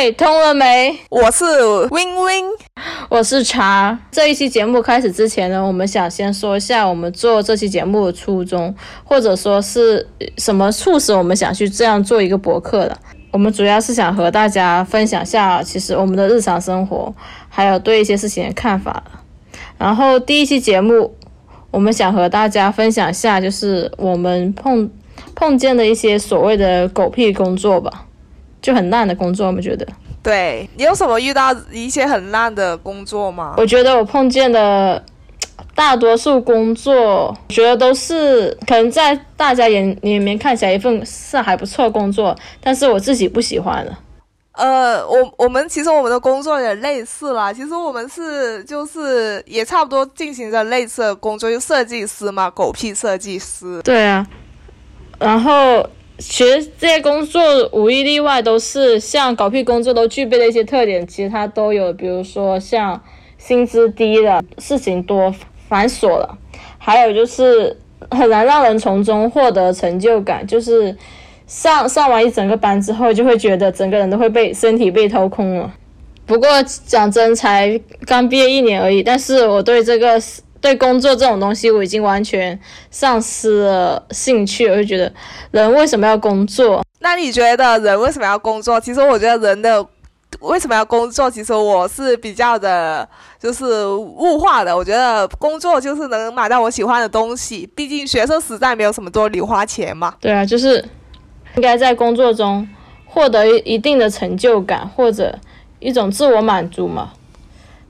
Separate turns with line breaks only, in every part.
喂，通了没？
我是 Win Win，
我是茶。这一期节目开始之前呢，我们想先说一下我们做这期节目的初衷，或者说是什么促使我们想去这样做一个博客的。我们主要是想和大家分享下，其实我们的日常生活，还有对一些事情的看法。然后第一期节目，我们想和大家分享下，就是我们碰碰见的一些所谓的狗屁工作吧，就很烂的工作，我们觉得。
对你有什么遇到一些很烂的工作吗？
我觉得我碰见的大多数工作，我觉得都是可能在大家眼里面看起来一份是还不错工作，但是我自己不喜欢的。
呃，我我们其实我们的工作也类似啦。其实我们是就是也差不多进行着类似的工作，就设计师嘛，狗屁设计师。
对啊，然后其实这些工作无一例外都是像狗屁工作都具备的一些特点，其他都有，比如说像薪资低了，事情多繁琐了，还有就是很难让人从中获得成就感，就是。上上完一整个班之后，就会觉得整个人都会被身体被掏空了。不过讲真，才刚毕业一年而已，但是我对这个对工作这种东西，我已经完全丧失了兴趣。我就觉得，人为什么要工作？
那你觉得人为什么要工作？其实我觉得人的为什么要工作，其实我是比较的，就是物化的。我觉得工作就是能买到我喜欢的东西，毕竟学生时代没有什么多零花钱嘛。
对啊，就是。应该在工作中获得一定的成就感或者一种自我满足嘛？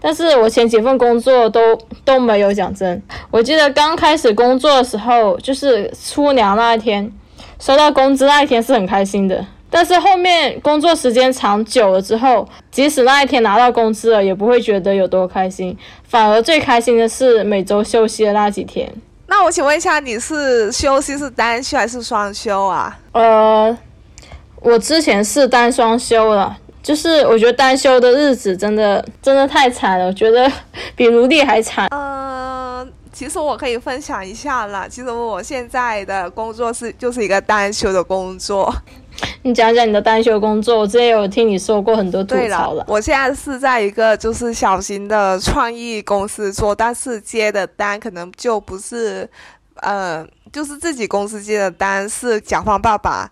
但是我前几份工作都都没有讲真。我记得刚开始工作的时候，就是出粮那一天，收到工资那一天是很开心的。但是后面工作时间长久了之后，即使那一天拿到工资了，也不会觉得有多开心，反而最开心的是每周休息的那几天。
那我请问一下，你是休息是单休还是双休啊？
呃，我之前是单双休了，就是我觉得单休的日子真的真的太惨了，我觉得 比奴隶还惨。
嗯，其实我可以分享一下啦，其实我现在的工作是就是一个单休的工作。
你讲讲你的单休工作，我之前有听你说过很多吐槽了。
我现在是在一个就是小型的创意公司做，但是接的单可能就不是，呃，就是自己公司接的单是甲方爸爸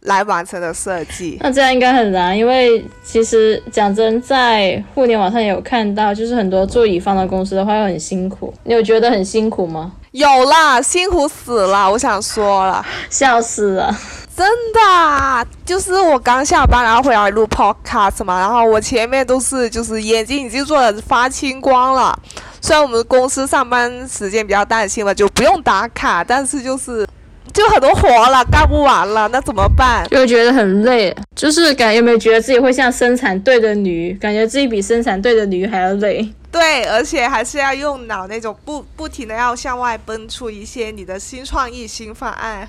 来完成的设计。
那这样应该很难，因为其实讲真，在互联网上有看到，就是很多做乙方的公司的话会很辛苦。你有觉得很辛苦吗？
有啦，辛苦死了！我想说了，
笑死了。
真的，就是我刚下班，然后回来录 podcast 嘛，然后我前面都是就是眼睛已经做的发青光了。虽然我们公司上班时间比较弹性了，就不用打卡，但是就是就很多活了干不完了，那怎么办？
就觉得很累，就是感有没有觉得自己会像生产队的驴，感觉自己比生产队的驴还要累。
对，而且还是要用脑那种不不停的要向外奔出一些你的新创意、新方案。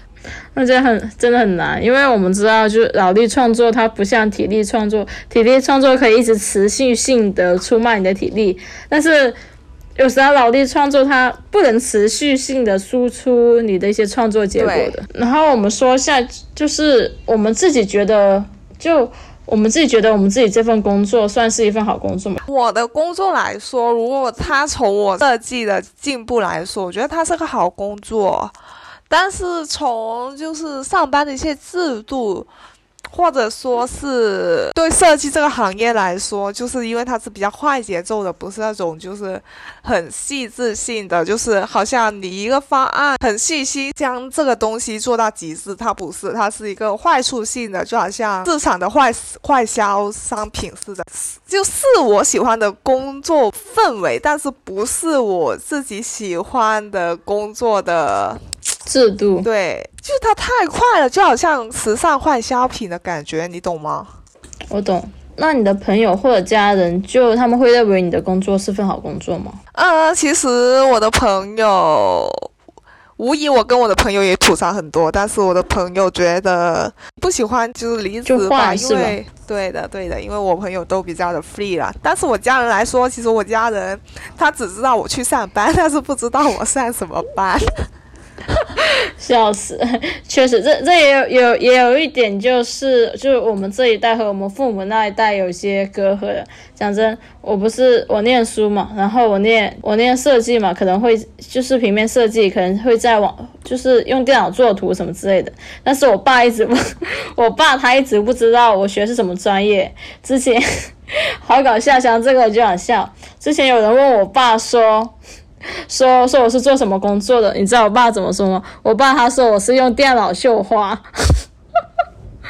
那这很真的很难，因为我们知道，就是脑力创作它不像体力创作，体力创作可以一直持续性的出卖你的体力，但是有时候脑力创作它不能持续性的输出你的一些创作结果的。然后我们说一下，就是我们自己觉得就。我们自己觉得，我们自己这份工作算是一份好工作吗？
我的工作来说，如果他从我设计的进步来说，我觉得它是个好工作。但是从就是上班的一些制度。或者说是对设计这个行业来说，就是因为它是比较快节奏的，不是那种就是很细致性的，就是好像你一个方案很细心将这个东西做到极致，它不是，它是一个坏处性的，就好像市场的坏坏销商品似的，就是我喜欢的工作氛围，但是不是我自己喜欢的工作的。
制度
对，就是它太快了，就好像时尚快消品的感觉，你懂吗？
我懂。那你的朋友或者家人，就他们会认为你的工作是份好工作吗？
呃，其实我的朋友，无疑我跟我的朋友也吐槽很多，但是我的朋友觉得不喜欢就是离职吧，因为对的对的，因为我朋友都比较的 free 了。但是我家人来说，其实我家人他只知道我去上班，但是不知道我上什么班。
笑死，确实，这这也有有也有一点，就是就是我们这一代和我们父母那一代有些隔阂。讲真，我不是我念书嘛，然后我念我念设计嘛，可能会就是平面设计，可能会在网就是用电脑做图什么之类的。但是我爸一直不，我爸他一直不知道我学是什么专业。之前 好搞笑，像这个我就想笑。之前有人问我爸说。说说我是做什么工作的？你知道我爸怎么说吗？我爸他说我是用电脑绣花，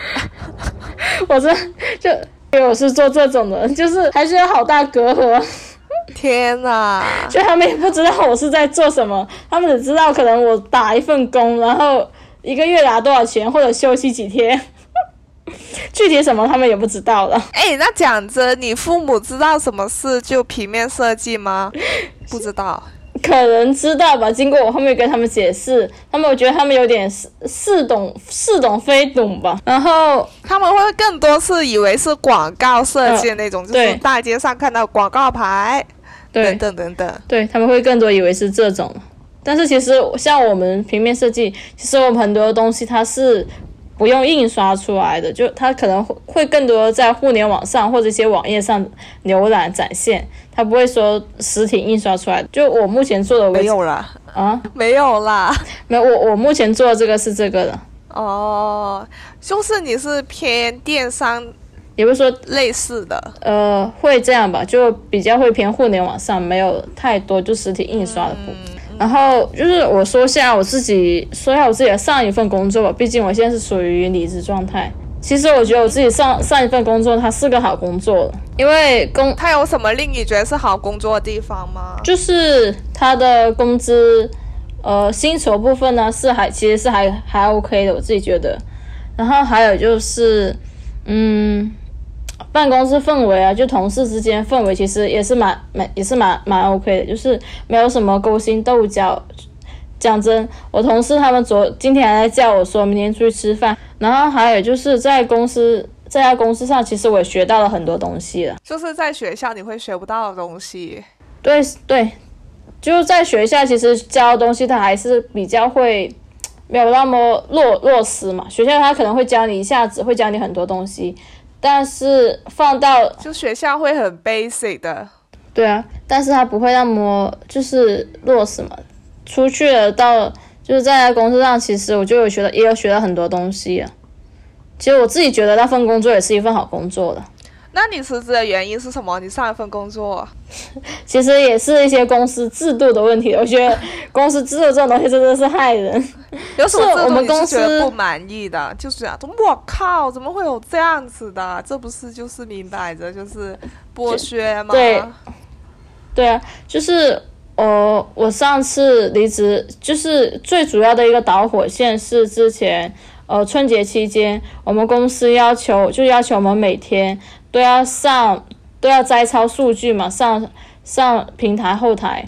我这就因为我是做这种的，就是还是有好大隔阂。
天呐！
就他们也不知道我是在做什么，他们只知道可能我打一份工，然后一个月拿多少钱，或者休息几天，具体什么他们也不知道了。
哎，那讲真，你父母知道什么是就平面设计吗？不知道。
可能知道吧，经过我后面跟他们解释，他们我觉得他们有点似似懂似懂非懂吧。然后
他们会更多是以为是广告设计那种，就是大街上看到广告牌，等等等等。
对他们会更多以为是这种，但是其实像我们平面设计，其实我们很多东西它是。不用印刷出来的，就它可能会会更多在互联网上或者一些网页上浏览展现，它不会说实体印刷出来。就我目前做的
没有啦
啊，
没有啦，
没有我我目前做的这个是这个的。
哦，就是你是偏电商，
也不是说
类似的，
呃，会这样吧，就比较会偏互联网上，没有太多就实体印刷的部分。然后就是我说下我自己说下我自己的上一份工作吧，毕竟我现在是属于离职状态。其实我觉得我自己上上一份工作它是个好工作，因为工
它有什么令你觉得是好工作的地方吗？
就是它的工资，呃，薪酬部分呢是还其实是还还 OK 的，我自己觉得。然后还有就是，嗯。办公室氛围啊，就同事之间氛围其实也是蛮蛮也是蛮蛮 OK 的，就是没有什么勾心斗角。讲真，我同事他们昨今天还在叫我说明天出去吃饭。然后还有就是在公司这家公司上，其实我也学到了很多东西了。
就是在学校你会学不到的东西。
对对，就是在学校其实教的东西，他还是比较会没有那么落落实嘛。学校他可能会教你一下子，会教你很多东西。但是放到
就学校会很 basic 的，
对啊，但是他不会那么就是落实嘛。出去了到就是在公司上，其实我就有学到，也有学到很多东西啊。其实我自己觉得那份工作也是一份好工作的。
那你辞职的原因是什么？你上一份工作，
其实也是一些公司制度的问题。我觉得公司制度这种东西真的是害人。
有什么我们公司不满意的？就是啊，我靠，怎么会有这样子的？这不是就是明摆着就是剥削吗？
对，对啊，就是呃，我上次离职，就是最主要的一个导火线是之前呃春节期间，我们公司要求就要求我们每天。都要上，都要摘抄数据嘛，上上平台后台，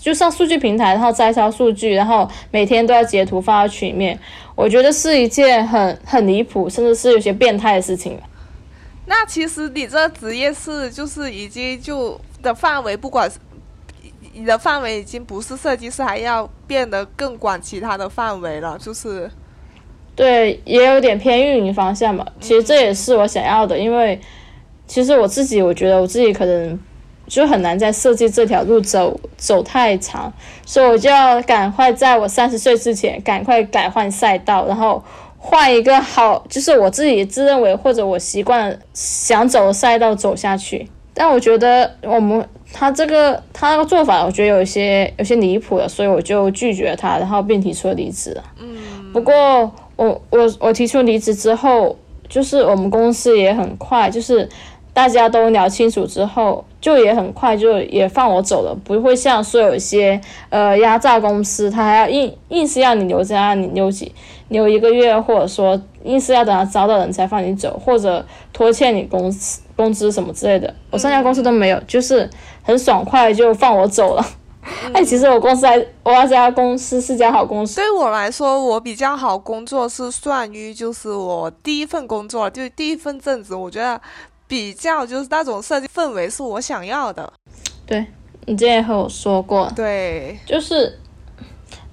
就上数据平台，然后摘抄数据，然后每天都要截图发到群里面。我觉得是一件很很离谱，甚至是有些变态的事情。
那其实你这职业是就是已经就的范围，不管你的范围已经不是设计师，还要变得更广其他的范围了，就是。
对，也有点偏运营方向吧。其实这也是我想要的，因为。其实我自己，我觉得我自己可能就很难在设计这条路走走太长，所以我就要赶快在我三十岁之前赶快改换赛道，然后换一个好，就是我自己自认为或者我习惯想走的赛道走下去。但我觉得我们他这个他那个做法，我觉得有些有些离谱了，所以我就拒绝他，然后并提出了离职。
嗯。
不过我我我提出离职之后，就是我们公司也很快就是。大家都聊清楚之后，就也很快就也放我走了，不会像说有一些呃压榨公司，他还要硬硬是要你留着，让你留几留一个月，或者说硬是要等他招到人才放你走，或者拖欠你工资工资什么之类的。我三家公司都没有，就是很爽快就放我走了。哎，其实我公司还我这家公司是家好公司。
对我来说，我比较好工作是算于就是我第一份工作，就第一份正职，我觉得。比较就是那种设计氛围是我想要的，
对你之前和我说过，
对，
就是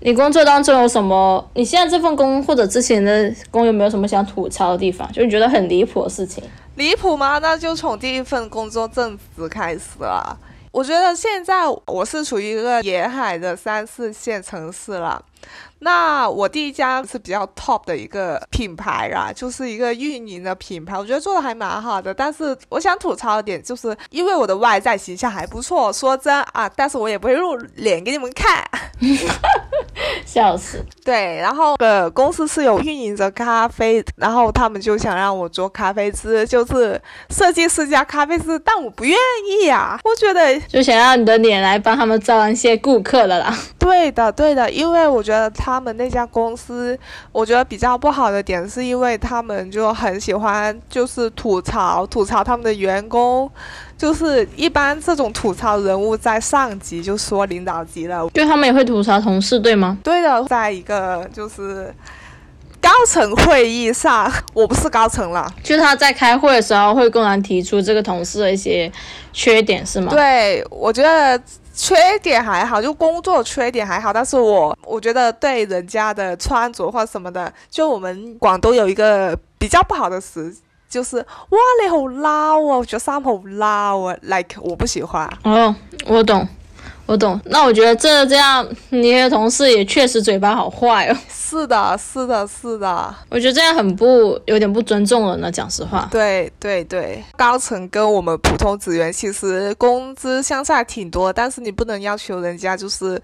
你工作当中有什么？你现在这份工或者之前的工有没有什么想吐槽的地方？就你觉得很离谱的事情？
离谱吗？那就从第一份工作正职开始了。我觉得现在我是处于一个沿海的三四线城市了。那我第一家是比较 top 的一个品牌啦，就是一个运营的品牌，我觉得做的还蛮好的。但是我想吐槽一点就是，因为我的外在形象还不错，说真啊，但是我也不会露脸给你们看。
笑死。
对，然后呃，公司是有运营着咖啡，然后他们就想让我做咖啡师，就是设计师加咖啡师，但我不愿意呀。我觉得
就想让你的脸来帮他们招一些顾客的啦。
对的，对的，因为我觉得他们那家公司，我觉得比较不好的点是因为他们就很喜欢就是吐槽吐槽他们的员工。就是一般这种吐槽人物在上级就说领导级了，
就他们也会吐槽同事，对吗？
对的，在一个就是高层会议上，我不是高层了，
就他在开会的时候会公然提出这个同事的一些缺点，是吗？
对，我觉得缺点还好，就工作缺点还好，但是我我觉得对人家的穿着或什么的，就我们广东有一个比较不好的词。就是哇，你好捞啊！着衫好捞哦，like 我不喜欢。
哦，我懂，我懂。那我觉得这这样，你的同事也确实嘴巴好坏哦。
是的，是的，是的。
我觉得这样很不，有点不尊重人呢。讲实话。
对对对，高层跟我们普通职员其实工资相差挺多，但是你不能要求人家就是。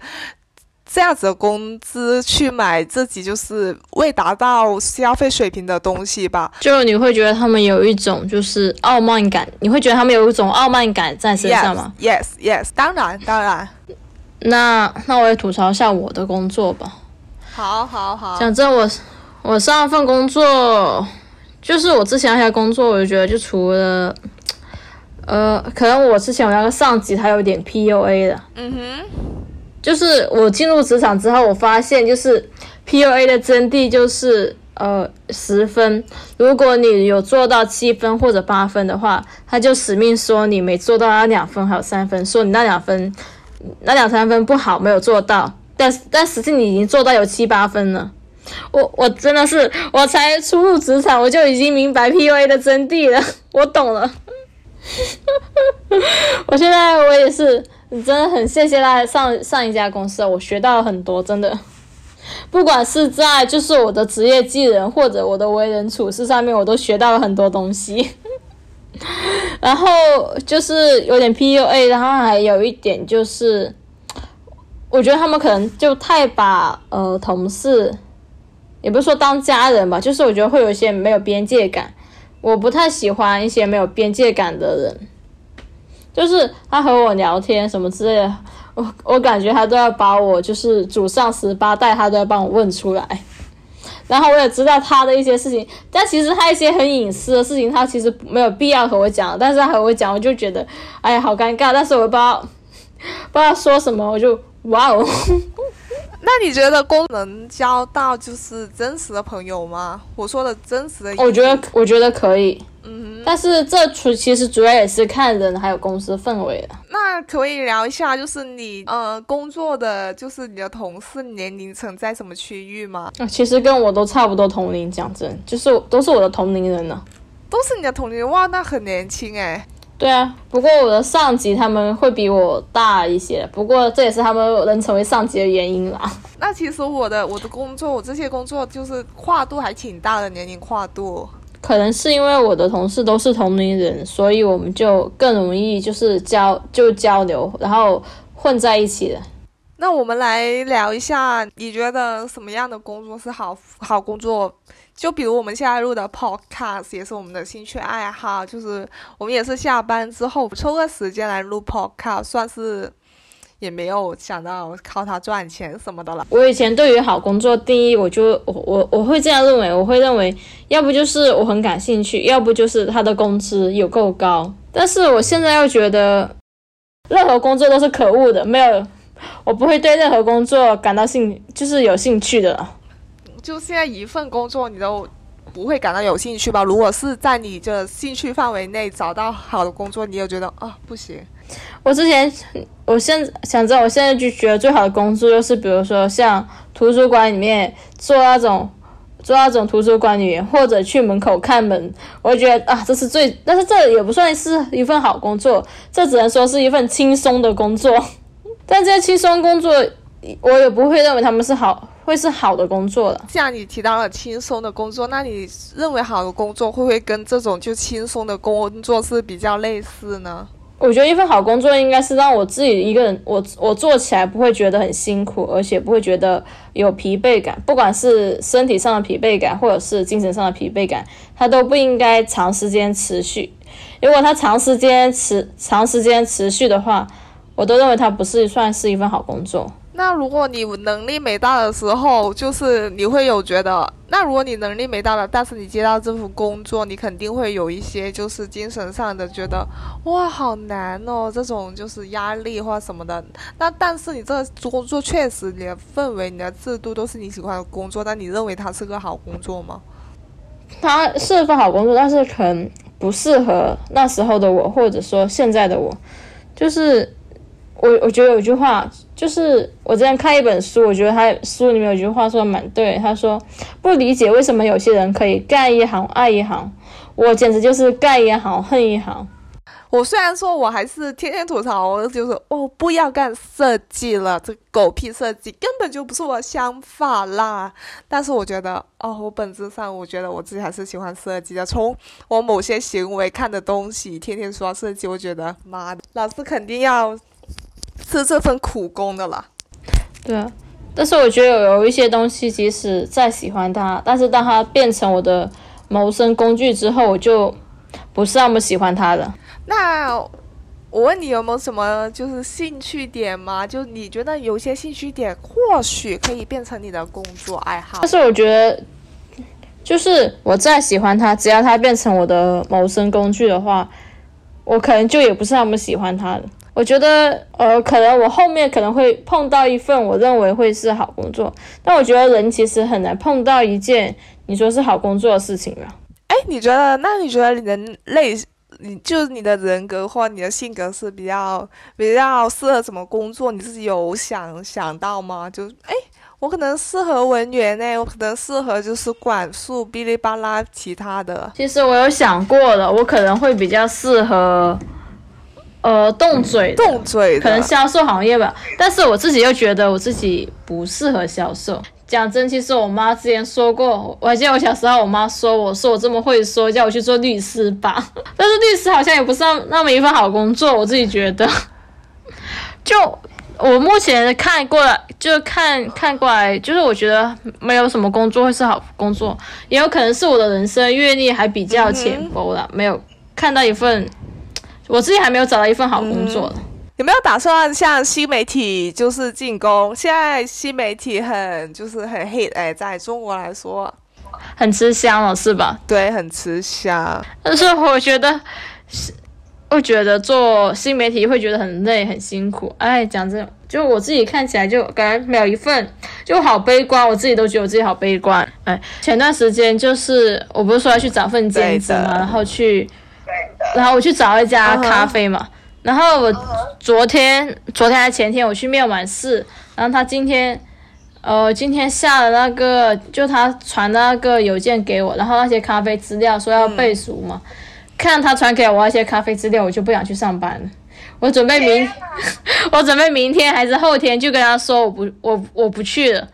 这样子的工资去买自己就是未达到消费水平的东西吧，
就你会觉得他们有一种就是傲慢感，你会觉得他们有一种傲慢感在身上吗
？Yes, yes，当然，当然。
那那我也吐槽一下我的工作吧。
好，好，好。
讲真，我我上一份工作就是我之前那些工作，我就觉得就除了，呃，可能我之前我那个上级他有点 PUA 的。嗯哼。就是我进入职场之后，我发现就是 PUA 的真谛就是呃十分，如果你有做到七分或者八分的话，他就死命说你没做到那两分还有三分，说你那两分那两三分不好没有做到，但但实际你已经做到有七八分了。我我真的是我才初入职场，我就已经明白 PUA 的真谛了，我懂了。我现在我也是。你真的很谢谢他上上一家公司，我学到了很多，真的，不管是在就是我的职业技能或者我的为人处事上面，我都学到了很多东西。然后就是有点 PUA，然后还有一点就是，我觉得他们可能就太把呃同事，也不是说当家人吧，就是我觉得会有一些没有边界感，我不太喜欢一些没有边界感的人。就是他和我聊天什么之类的，我我感觉他都要把我就是祖上十八代，他都要帮我问出来。然后我也知道他的一些事情，但其实他一些很隐私的事情，他其实没有必要和我讲。但是他和我讲，我就觉得哎呀好尴尬。但是我不知道不知道说什么，我就哇哦。
那你觉得工能交到就是真实的朋友吗？我说的真实的，
我觉得我觉得可以。嗯，但是这主其实主要也是看人还有公司氛围的。
那可以聊一下，就是你呃工作的，就是你的同事年龄层在什么区域吗？
其实跟我都差不多同龄，讲真，就是都是我的同龄人呢。
都是你的同龄人哇，那很年轻哎。
对啊，不过我的上级他们会比我大一些，不过这也是他们能成为上级的原因啦。
那其实我的我的工作，我这些工作就是跨度还挺大的，年龄跨度。
可能是因为我的同事都是同龄人，所以我们就更容易就是交就交流，然后混在一起的。
那我们来聊一下，你觉得什么样的工作是好好工作？就比如我们现在录的 podcast 也是我们的兴趣爱好，就是我们也是下班之后抽个时间来录 podcast，算是。也没有想到靠它赚钱什么的了。
我以前对于好工作定义，我就我我我会这样认为，我会认为，要不就是我很感兴趣，要不就是他的工资有够高。但是我现在又觉得，任何工作都是可恶的，没有，我不会对任何工作感到兴，就是有兴趣的。
就现在一份工作你都不会感到有兴趣吧？如果是在你的兴趣范围内找到好的工作，你又觉得啊不行。
我之前，我现想知道，我现在就觉得最好的工作就是，比如说像图书馆里面做那种做那种图书管理员，或者去门口看门。我觉得啊，这是最，但是这也不算是一份好工作，这只能说是一份轻松的工作。但这些轻松工作，我也不会认为他们是好。会是好的工作了。
像你提到了轻松的工作，那你认为好的工作会不会跟这种就轻松的工作是比较类似呢？
我觉得一份好工作应该是让我自己一个人，我我做起来不会觉得很辛苦，而且不会觉得有疲惫感。不管是身体上的疲惫感，或者是精神上的疲惫感，它都不应该长时间持续。如果它长时间持长时间持续的话，我都认为它不是算是一份好工作。
那如果你能力没到的时候，就是你会有觉得，那如果你能力没到了，但是你接到这份工作，你肯定会有一些就是精神上的觉得，哇，好难哦，这种就是压力或什么的。那但是你这个工作确实，你的氛围、你的制度都是你喜欢的工作，但你认为它是个好工作吗？
它是份好工作，但是可能不适合那时候的我，或者说现在的我，就是。我我觉得有句话，就是我之前看一本书，我觉得他书里面有句话说的蛮对。他说不理解为什么有些人可以干一行爱一行，我简直就是干一行恨一行。
我虽然说我还是天天吐槽，就是哦不要干设计了，这狗屁设计根本就不是我的想法啦。但是我觉得哦，我本质上我觉得我自己还是喜欢设计的。从我某些行为看的东西，天天说设计，我觉得妈的，老师肯定要。是这份苦工的啦，
对啊，但是我觉得有一些东西，即使再喜欢它，但是当它变成我的谋生工具之后，我就不是那么喜欢它了。
那我问你，有没有什么就是兴趣点吗？就你觉得有些兴趣点或许可以变成你的工作爱好？
但是我觉得，就是我再喜欢它，只要它变成我的谋生工具的话，我可能就也不是那么喜欢它了。我觉得，呃，可能我后面可能会碰到一份我认为会是好工作，但我觉得人其实很难碰到一件你说是好工作的事情了。
哎，你觉得？那你觉得你的类，你就是你的人格或你的性格是比较比较适合什么工作？你自己有想想到吗？就哎，我可能适合文员呢，我可能适合就是管束哔哩吧啦其他的。
其实我有想过了，我可能会比较适合。呃，动嘴，
动嘴，
可能销售行业吧。但是我自己又觉得我自己不适合销售。讲真，其实我妈之前说过，我还记得我小时候，我妈说我说我这么会说，叫我去做律师吧。但是律师好像也不是那么一份好工作，我自己觉得。就我目前看过来，就看看过来，就是我觉得没有什么工作会是好工作，也有可能是我的人生阅历还比较浅薄了，没有看到一份。我自己还没有找到一份好工作，
有没有打算向新媒体就是进攻？现在新媒体很就是很 hit 哎，在中国来说，
很吃香了是吧？
对，很吃香。
但是我觉得，是。会觉得做新媒体会觉得很累很辛苦。哎，讲真，就我自己看起来就感觉没有一份就好悲观，我自己都觉得我自己好悲观。哎，前段时间就是我不是说要去找份兼职嘛，然后去。然后我去找一家咖啡嘛，然后我昨天、昨天还前天我去面完试，然后他今天，呃，今天下了那个，就他传那个邮件给我，然后那些咖啡资料说要背熟嘛，看他传给我那些咖啡资料，我就不想去上班了。我准备明，我准备明天还是后天就跟他说我不，我我不去了。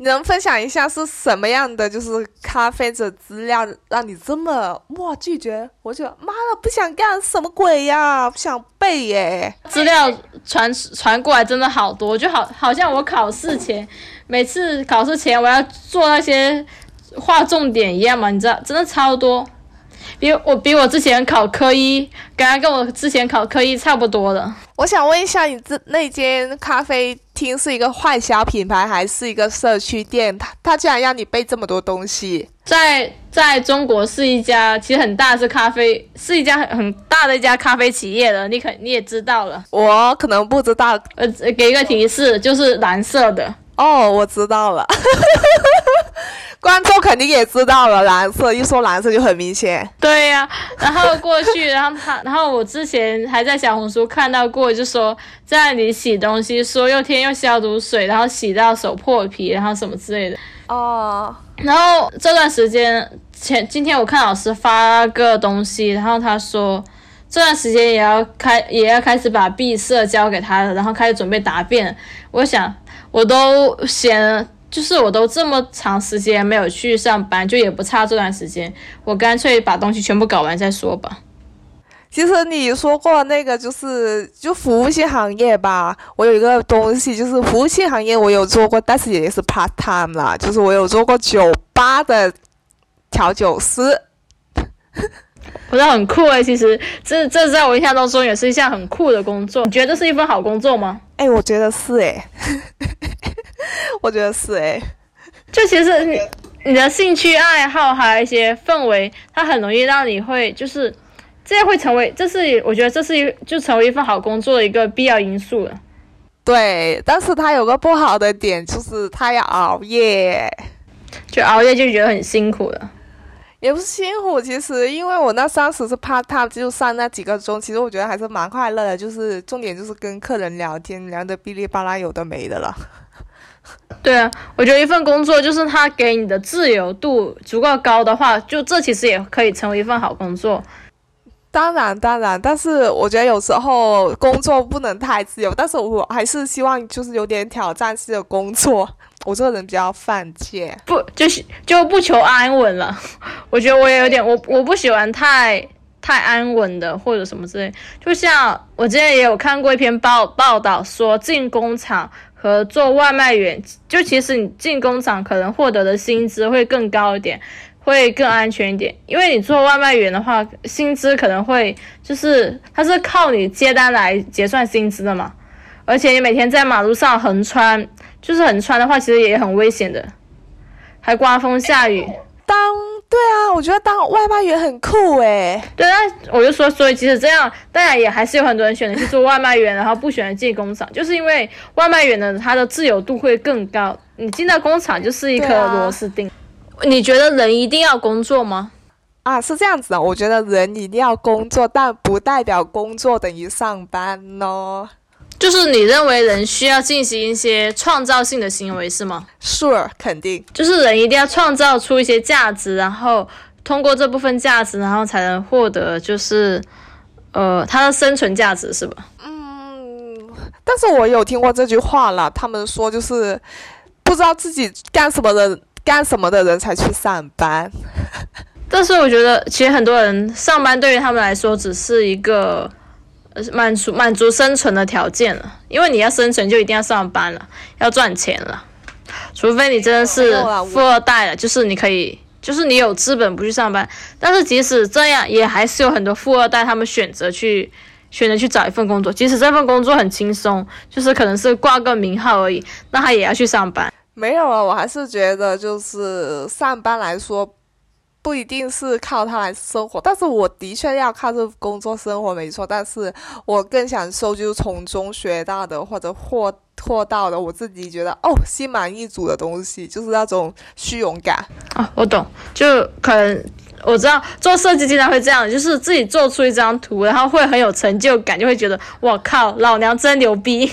你能分享一下是什么样的，就是咖啡的资料让你这么哇拒绝？我就妈的不想干什么鬼呀，不想背耶。
资料传传过来真的好多，就好好像我考试前每次考试前我要做那些画重点一样嘛，你知道，真的超多。比我比我之前考科一，感觉跟我之前考科一差不多的。
我想问一下，你这那间咖啡厅是一个快销品牌还是一个社区店？他他居然让你背这么多东西？
在在中国是一家其实很大是咖啡，是一家很很大的一家咖啡企业的，你可你也知道了。
我可能不知道，
呃，给一个提示，就是蓝色的。
哦，我知道了。观众肯定也知道了，蓝色一说蓝色就很明显。
对呀、然后过去，然后他，然后我之前还在小红书看到过，就说在你洗东西，说又添用消毒水，然后洗到手破皮，然后什么之类的。
哦，
然后这段时间前今天我看老师发个东西，然后他说这段时间也要开也要开始把毕设交给他了，然后开始准备答辩。我想我都嫌就是我都这么长时间没有去上班，就也不差这段时间，我干脆把东西全部搞完再说吧。
其实你说过那个就是就服务性行业吧，我有一个东西就是服务性行业我有做过，但是也是 part time 啦，就是我有做过酒吧的调酒师。
我觉得很酷诶，其实这这在我印象当中也是一项很酷的工作。你觉得这是一份好工作吗？
哎，我觉得是哎，我觉得是哎。
就其实你你的兴趣爱好还有一些氛围，它很容易让你会就是这会成为，这是我觉得这是一就成为一份好工作的一个必要因素了。
对，但是它有个不好的点，就是它要熬夜，
就熬夜就觉得很辛苦了。
也不是辛苦。其实因为我那三十是 part time，就上那几个钟，其实我觉得还是蛮快乐的。就是重点就是跟客人聊天，聊的哔哩吧啦，有的没的了。
对啊，我觉得一份工作就是他给你的自由度足够高的话，就这其实也可以成为一份好工作。
当然，当然，但是我觉得有时候工作不能太自由，但是我还是希望就是有点挑战性的工作。我这个人比较犯贱，
不就是就不求安稳了。我觉得我也有点，我我不喜欢太太安稳的或者什么之类。就像我之前也有看过一篇报报道说，进工厂和做外卖员，就其实你进工厂可能获得的薪资会更高一点，会更安全一点。因为你做外卖员的话，薪资可能会就是它是靠你接单来结算薪资的嘛，而且你每天在马路上横穿。就是很穿的话，其实也很危险的，还刮风下雨。
当对啊，我觉得当外卖员很酷诶。
对啊，我就说，所以即使这样，当然也还是有很多人选择去做外卖员，然后不选择进工厂，就是因为外卖员呢，他的自由度会更高。你进到工厂就是一颗螺丝钉。你觉得人一定要工作吗？
啊，是这样子的，我觉得人一定要工作，但不代表工作等于上班哦。
就是你认为人需要进行一些创造性的行为是吗
？Sure，肯定。
就是人一定要创造出一些价值，然后通过这部分价值，然后才能获得就是呃他的生存价值是吧？
嗯，但是我有听过这句话了，他们说就是不知道自己干什么的干什么的人才去上班。
但是我觉得其实很多人上班对于他们来说只是一个。满足满足生存的条件了，因为你要生存就一定要上班了，要赚钱了，除非你真的是富二代了，就是你可以，就是你有资本不去上班。但是即使这样，也还是有很多富二代他们选择去选择去找一份工作，即使这份工作很轻松，就是可能是挂个名号而已，那他也要去上班。
没有啊，我还是觉得就是上班来说。不一定是靠它来生活，但是我的确要靠这工作生活，没错。但是我更享受就是从中学到的或者获获到的，我自己觉得哦心满意足的东西，就是那种虚荣感
啊。我懂，就可能我知道做设计经常会这样，就是自己做出一张图，然后会很有成就感，就会觉得我靠，老娘真牛逼。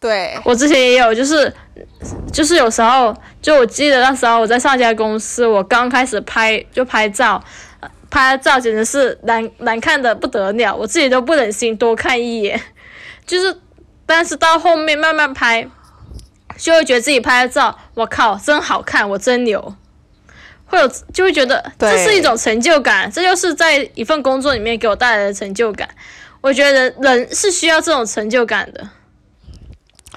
对
我之前也有，就是就是有时候，就我记得那时候我在上家公司，我刚开始拍就拍照，拍照简直是难难看的不得了，我自己都不忍心多看一眼。就是，但是到后面慢慢拍，就会觉得自己拍的照，我靠，真好看，我真牛，会有就会觉得这是一种成就感，这就是在一份工作里面给我带来的成就感。我觉得人是需要这种成就感的。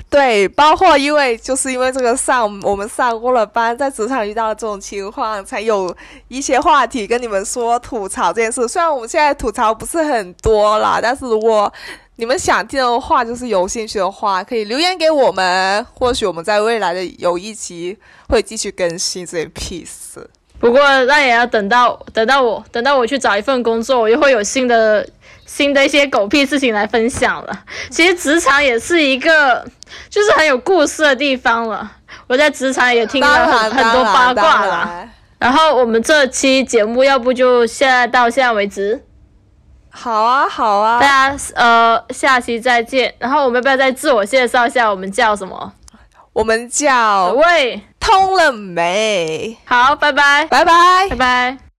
对，包括因为就是因为这个上我们上过了班，在职场遇到了这种情况，才有一些话题跟你们说吐槽这件事。虽然我们现在吐槽不是很多啦，但是如果你们想听的话，就是有兴趣的话，可以留言给我们，或许我们在未来的有一期会继续更新这些 piece。
不过那也要等到等到我等到我去找一份工作，我又会有新的。新的一些狗屁事情来分享了。其实职场也是一个，就是很有故事的地方了。我在职场也听了很很多八卦
当
啦。
然
然后我们这期节目要不就现在到现在为止，
好啊，好啊
大，家呃下期再见。然后我们要不要再自我介绍一下，我们叫什么？
我们叫
喂，
通了没？
好，拜拜，
拜拜
拜。拜。